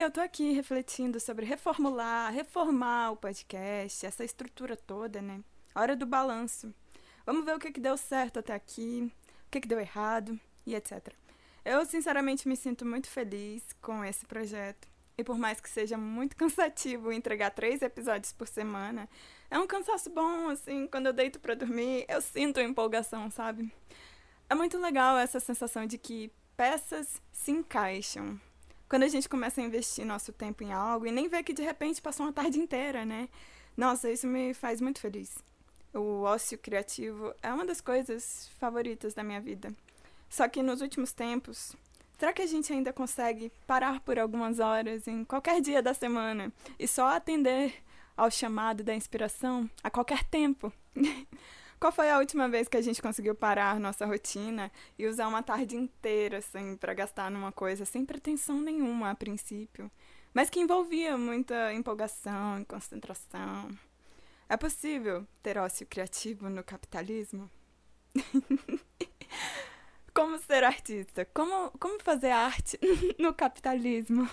Eu tô aqui refletindo sobre reformular, reformar o podcast, essa estrutura toda, né? Hora do balanço. Vamos ver o que, que deu certo até aqui, o que, que deu errado e etc. Eu, sinceramente, me sinto muito feliz com esse projeto. E por mais que seja muito cansativo entregar três episódios por semana, é um cansaço bom, assim, quando eu deito para dormir, eu sinto empolgação, sabe? É muito legal essa sensação de que peças se encaixam, quando a gente começa a investir nosso tempo em algo e nem vê que de repente passou uma tarde inteira, né? Nossa, isso me faz muito feliz. O ócio criativo é uma das coisas favoritas da minha vida. Só que nos últimos tempos, será que a gente ainda consegue parar por algumas horas em qualquer dia da semana e só atender ao chamado da inspiração a qualquer tempo? Qual foi a última vez que a gente conseguiu parar nossa rotina e usar uma tarde inteira assim para gastar numa coisa sem pretensão nenhuma a princípio, mas que envolvia muita empolgação e concentração? É possível ter ócio criativo no capitalismo? como ser artista? Como, como fazer arte no capitalismo?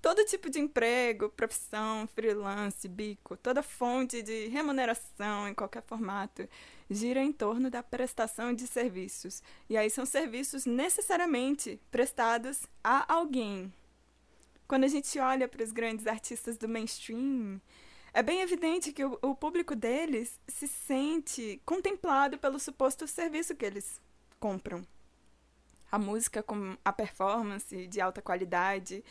Todo tipo de emprego, profissão, freelance, bico, toda fonte de remuneração em qualquer formato gira em torno da prestação de serviços. E aí são serviços necessariamente prestados a alguém. Quando a gente olha para os grandes artistas do mainstream, é bem evidente que o, o público deles se sente contemplado pelo suposto serviço que eles compram. A música com a performance de alta qualidade,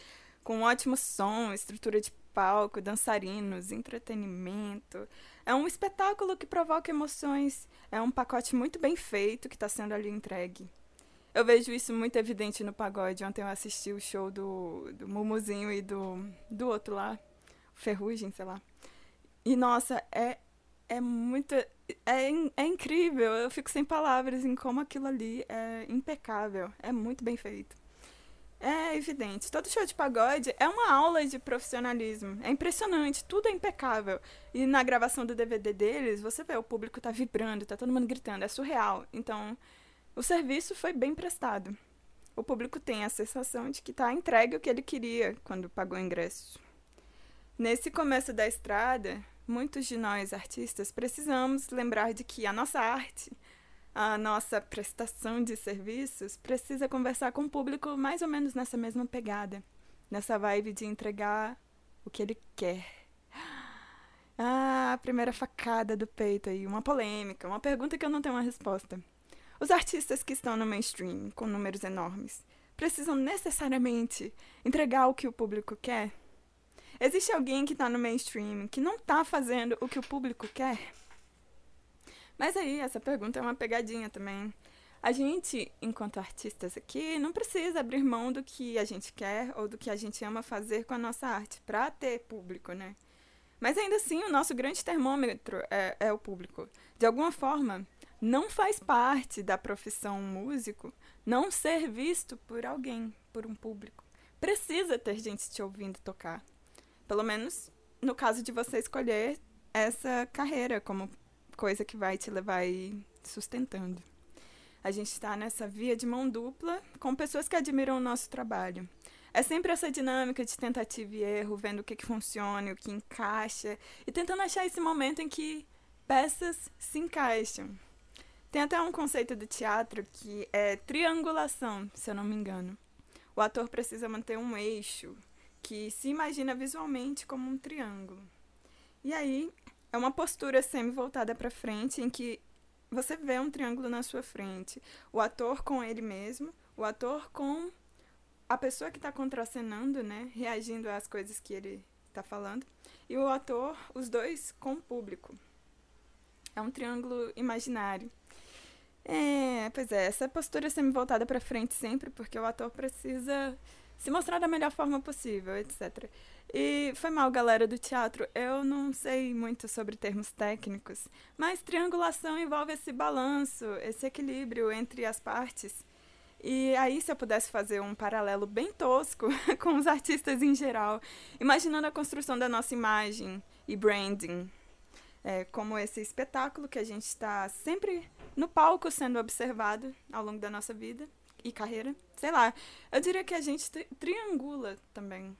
com um ótimo som, estrutura de palco, dançarinos, entretenimento. É um espetáculo que provoca emoções. É um pacote muito bem feito que está sendo ali entregue. Eu vejo isso muito evidente no pagode. Ontem eu assisti o show do, do Mumuzinho e do, do outro lá, Ferrugem, sei lá. E nossa, é, é muito. É, é incrível. Eu fico sem palavras em como aquilo ali é impecável. É muito bem feito. É evidente. Todo show de pagode é uma aula de profissionalismo. É impressionante, tudo é impecável. E na gravação do DVD deles, você vê, o público tá vibrando, tá todo mundo gritando, é surreal. Então, o serviço foi bem prestado. O público tem a sensação de que tá entregue o que ele queria quando pagou o ingresso. Nesse começo da estrada, muitos de nós artistas precisamos lembrar de que a nossa arte a nossa prestação de serviços precisa conversar com o público mais ou menos nessa mesma pegada, nessa vibe de entregar o que ele quer. Ah, a primeira facada do peito aí, uma polêmica, uma pergunta que eu não tenho uma resposta. Os artistas que estão no mainstream, com números enormes, precisam necessariamente entregar o que o público quer? Existe alguém que está no mainstream que não está fazendo o que o público quer? Mas aí, essa pergunta é uma pegadinha também. A gente, enquanto artistas aqui, não precisa abrir mão do que a gente quer ou do que a gente ama fazer com a nossa arte para ter público, né? Mas ainda assim, o nosso grande termômetro é, é o público. De alguma forma, não faz parte da profissão músico não ser visto por alguém, por um público. Precisa ter gente te ouvindo tocar. Pelo menos no caso de você escolher essa carreira como coisa que vai te levar aí sustentando. A gente está nessa via de mão dupla com pessoas que admiram o nosso trabalho. É sempre essa dinâmica de tentativa e erro, vendo o que, que funciona, o que encaixa, e tentando achar esse momento em que peças se encaixam. Tem até um conceito do teatro que é triangulação, se eu não me engano. O ator precisa manter um eixo que se imagina visualmente como um triângulo. E aí, é uma postura semi-voltada para frente, em que você vê um triângulo na sua frente. O ator com ele mesmo, o ator com a pessoa que está contracenando, né? Reagindo às coisas que ele está falando. E o ator, os dois com o público. É um triângulo imaginário. É, pois é, essa postura semi-voltada para frente sempre, porque o ator precisa se mostrar da melhor forma possível, etc. E foi mal, galera do teatro. Eu não sei muito sobre termos técnicos, mas triangulação envolve esse balanço, esse equilíbrio entre as partes. E aí, se eu pudesse fazer um paralelo bem tosco com os artistas em geral, imaginando a construção da nossa imagem e branding, é, como esse espetáculo que a gente está sempre no palco sendo observado ao longo da nossa vida e carreira. Sei lá, eu diria que a gente tri triangula também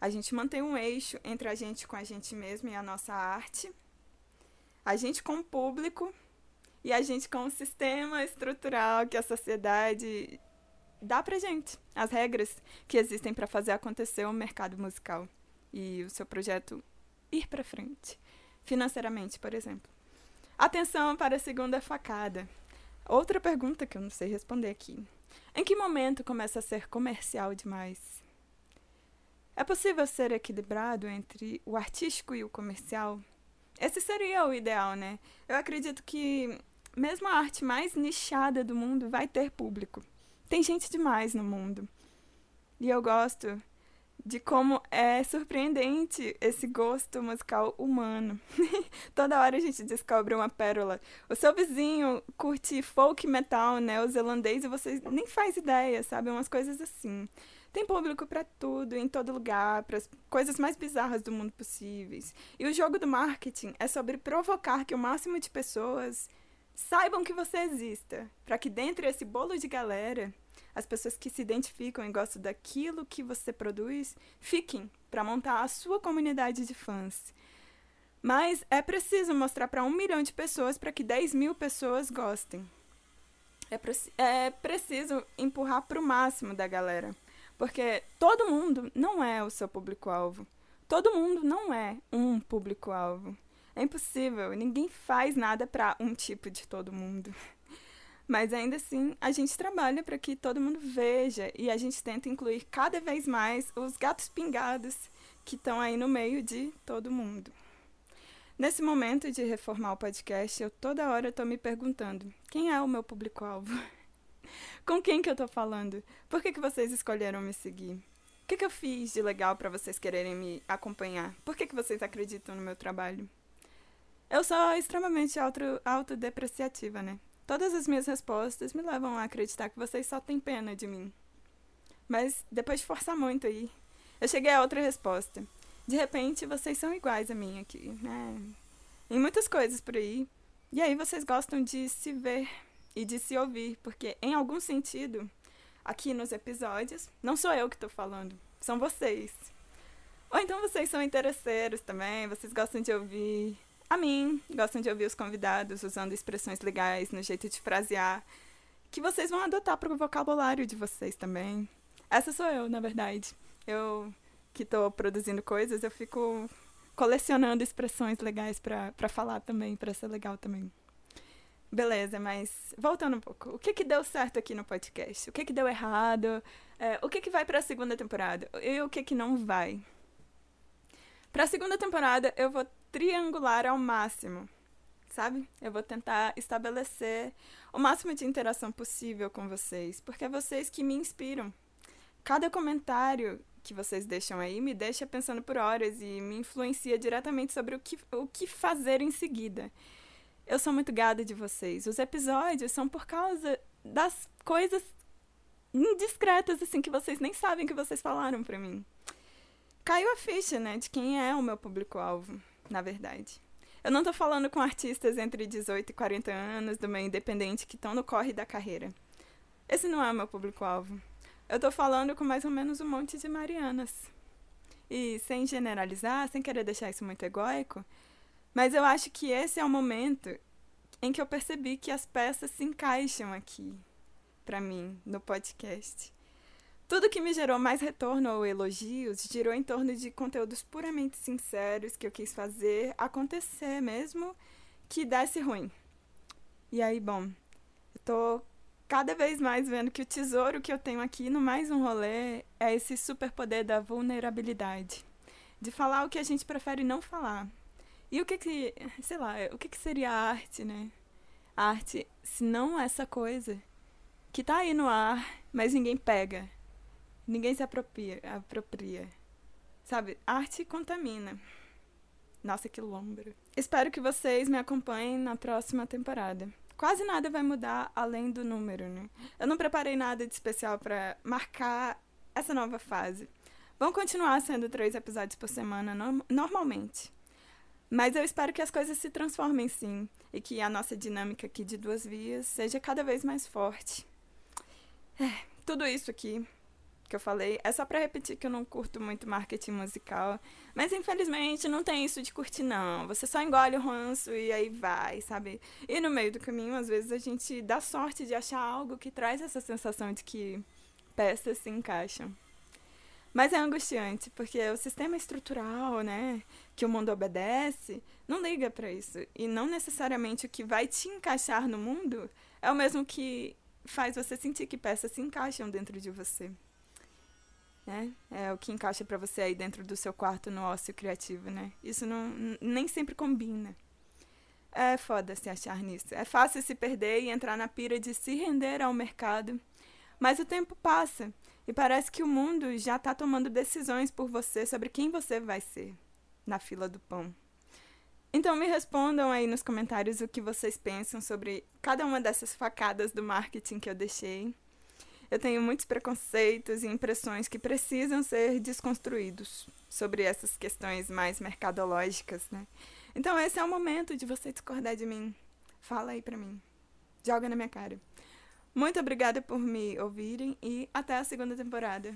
A gente mantém um eixo entre a gente com a gente mesmo e a nossa arte, a gente com o público e a gente com o sistema estrutural que a sociedade dá pra gente, as regras que existem para fazer acontecer o mercado musical e o seu projeto ir para frente, financeiramente, por exemplo. Atenção para a segunda facada. Outra pergunta que eu não sei responder aqui. Em que momento começa a ser comercial demais? É possível ser equilibrado entre o artístico e o comercial? Esse seria o ideal, né? Eu acredito que mesmo a arte mais nichada do mundo vai ter público. Tem gente demais no mundo. E eu gosto de como é surpreendente esse gosto musical humano. Toda hora a gente descobre uma pérola. O seu vizinho curte folk metal neozelandês e você nem faz ideia, sabe? Umas coisas assim. Tem público para tudo, em todo lugar, para as coisas mais bizarras do mundo possíveis. E o jogo do marketing é sobre provocar que o máximo de pessoas saibam que você exista, para que dentro desse bolo de galera, as pessoas que se identificam e gostam daquilo que você produz fiquem para montar a sua comunidade de fãs. Mas é preciso mostrar para um milhão de pessoas para que 10 mil pessoas gostem. É, é preciso empurrar para o máximo da galera. Porque todo mundo não é o seu público-alvo. Todo mundo não é um público-alvo. É impossível, ninguém faz nada para um tipo de todo mundo. Mas ainda assim, a gente trabalha para que todo mundo veja e a gente tenta incluir cada vez mais os gatos pingados que estão aí no meio de todo mundo. Nesse momento de reformar o podcast, eu toda hora estou me perguntando: quem é o meu público-alvo? Com quem que eu estou falando? Por que, que vocês escolheram me seguir? O que, que eu fiz de legal para vocês quererem me acompanhar? Por que, que vocês acreditam no meu trabalho? Eu sou extremamente auto, autodepreciativa, né? Todas as minhas respostas me levam a acreditar que vocês só têm pena de mim. Mas depois de forçar muito aí, eu cheguei a outra resposta. De repente, vocês são iguais a mim aqui, né? Em muitas coisas por aí. E aí vocês gostam de se ver e de se ouvir, porque em algum sentido, aqui nos episódios, não sou eu que estou falando, são vocês. Ou então vocês são interesseiros também, vocês gostam de ouvir a mim, gostam de ouvir os convidados usando expressões legais no jeito de frasear, que vocês vão adotar para o vocabulário de vocês também. Essa sou eu, na verdade. Eu que estou produzindo coisas, eu fico colecionando expressões legais para falar também, para ser legal também. Beleza, mas voltando um pouco, o que que deu certo aqui no podcast? O que que deu errado? É, o que que vai para a segunda temporada? E o que que não vai? Para a segunda temporada, eu vou triangular ao máximo, sabe? Eu vou tentar estabelecer o máximo de interação possível com vocês, porque é vocês que me inspiram. Cada comentário que vocês deixam aí me deixa pensando por horas e me influencia diretamente sobre o que, o que fazer em seguida. Eu sou muito gada de vocês. Os episódios são por causa das coisas indiscretas, assim, que vocês nem sabem que vocês falaram pra mim. Caiu a ficha, né, de quem é o meu público-alvo na verdade. Eu não tô falando com artistas entre 18 e 40 anos do meio independente que estão no corre da carreira. Esse não é o meu público-alvo. Eu tô falando com mais ou menos um monte de Marianas. E sem generalizar, sem querer deixar isso muito egóico, mas eu acho que esse é o momento em que eu percebi que as peças se encaixam aqui, para mim, no podcast. Tudo que me gerou mais retorno ou elogios girou em torno de conteúdos puramente sinceros que eu quis fazer acontecer mesmo que desse ruim. E aí, bom, eu tô cada vez mais vendo que o tesouro que eu tenho aqui no Mais Um Rolê é esse superpoder da vulnerabilidade. De falar o que a gente prefere não falar. E o que que, sei lá, o que que seria a arte, né? A arte, se não essa coisa que tá aí no ar, mas ninguém pega Ninguém se apropria, apropria. Sabe, arte contamina. Nossa, que lombra. Espero que vocês me acompanhem na próxima temporada. Quase nada vai mudar além do número, né? Eu não preparei nada de especial para marcar essa nova fase. Vão continuar sendo três episódios por semana no normalmente. Mas eu espero que as coisas se transformem sim e que a nossa dinâmica aqui de duas vias seja cada vez mais forte. É, tudo isso aqui que eu falei, é só para repetir que eu não curto muito marketing musical. Mas infelizmente não tem isso de curtir, não. Você só engole o ranço e aí vai, sabe? E no meio do caminho, às vezes a gente dá sorte de achar algo que traz essa sensação de que peças se encaixam. Mas é angustiante, porque o sistema estrutural, né, que o mundo obedece, não liga para isso. E não necessariamente o que vai te encaixar no mundo é o mesmo que faz você sentir que peças se encaixam dentro de você. Né? É o que encaixa para você aí dentro do seu quarto no ócio criativo, né? Isso não, nem sempre combina. É foda se achar nisso. É fácil se perder e entrar na pira de se render ao mercado. Mas o tempo passa e parece que o mundo já está tomando decisões por você sobre quem você vai ser na fila do pão. Então me respondam aí nos comentários o que vocês pensam sobre cada uma dessas facadas do marketing que eu deixei. Eu tenho muitos preconceitos e impressões que precisam ser desconstruídos sobre essas questões mais mercadológicas, né? Então esse é o momento de você discordar de mim. Fala aí pra mim. Joga na minha cara. Muito obrigada por me ouvirem e até a segunda temporada.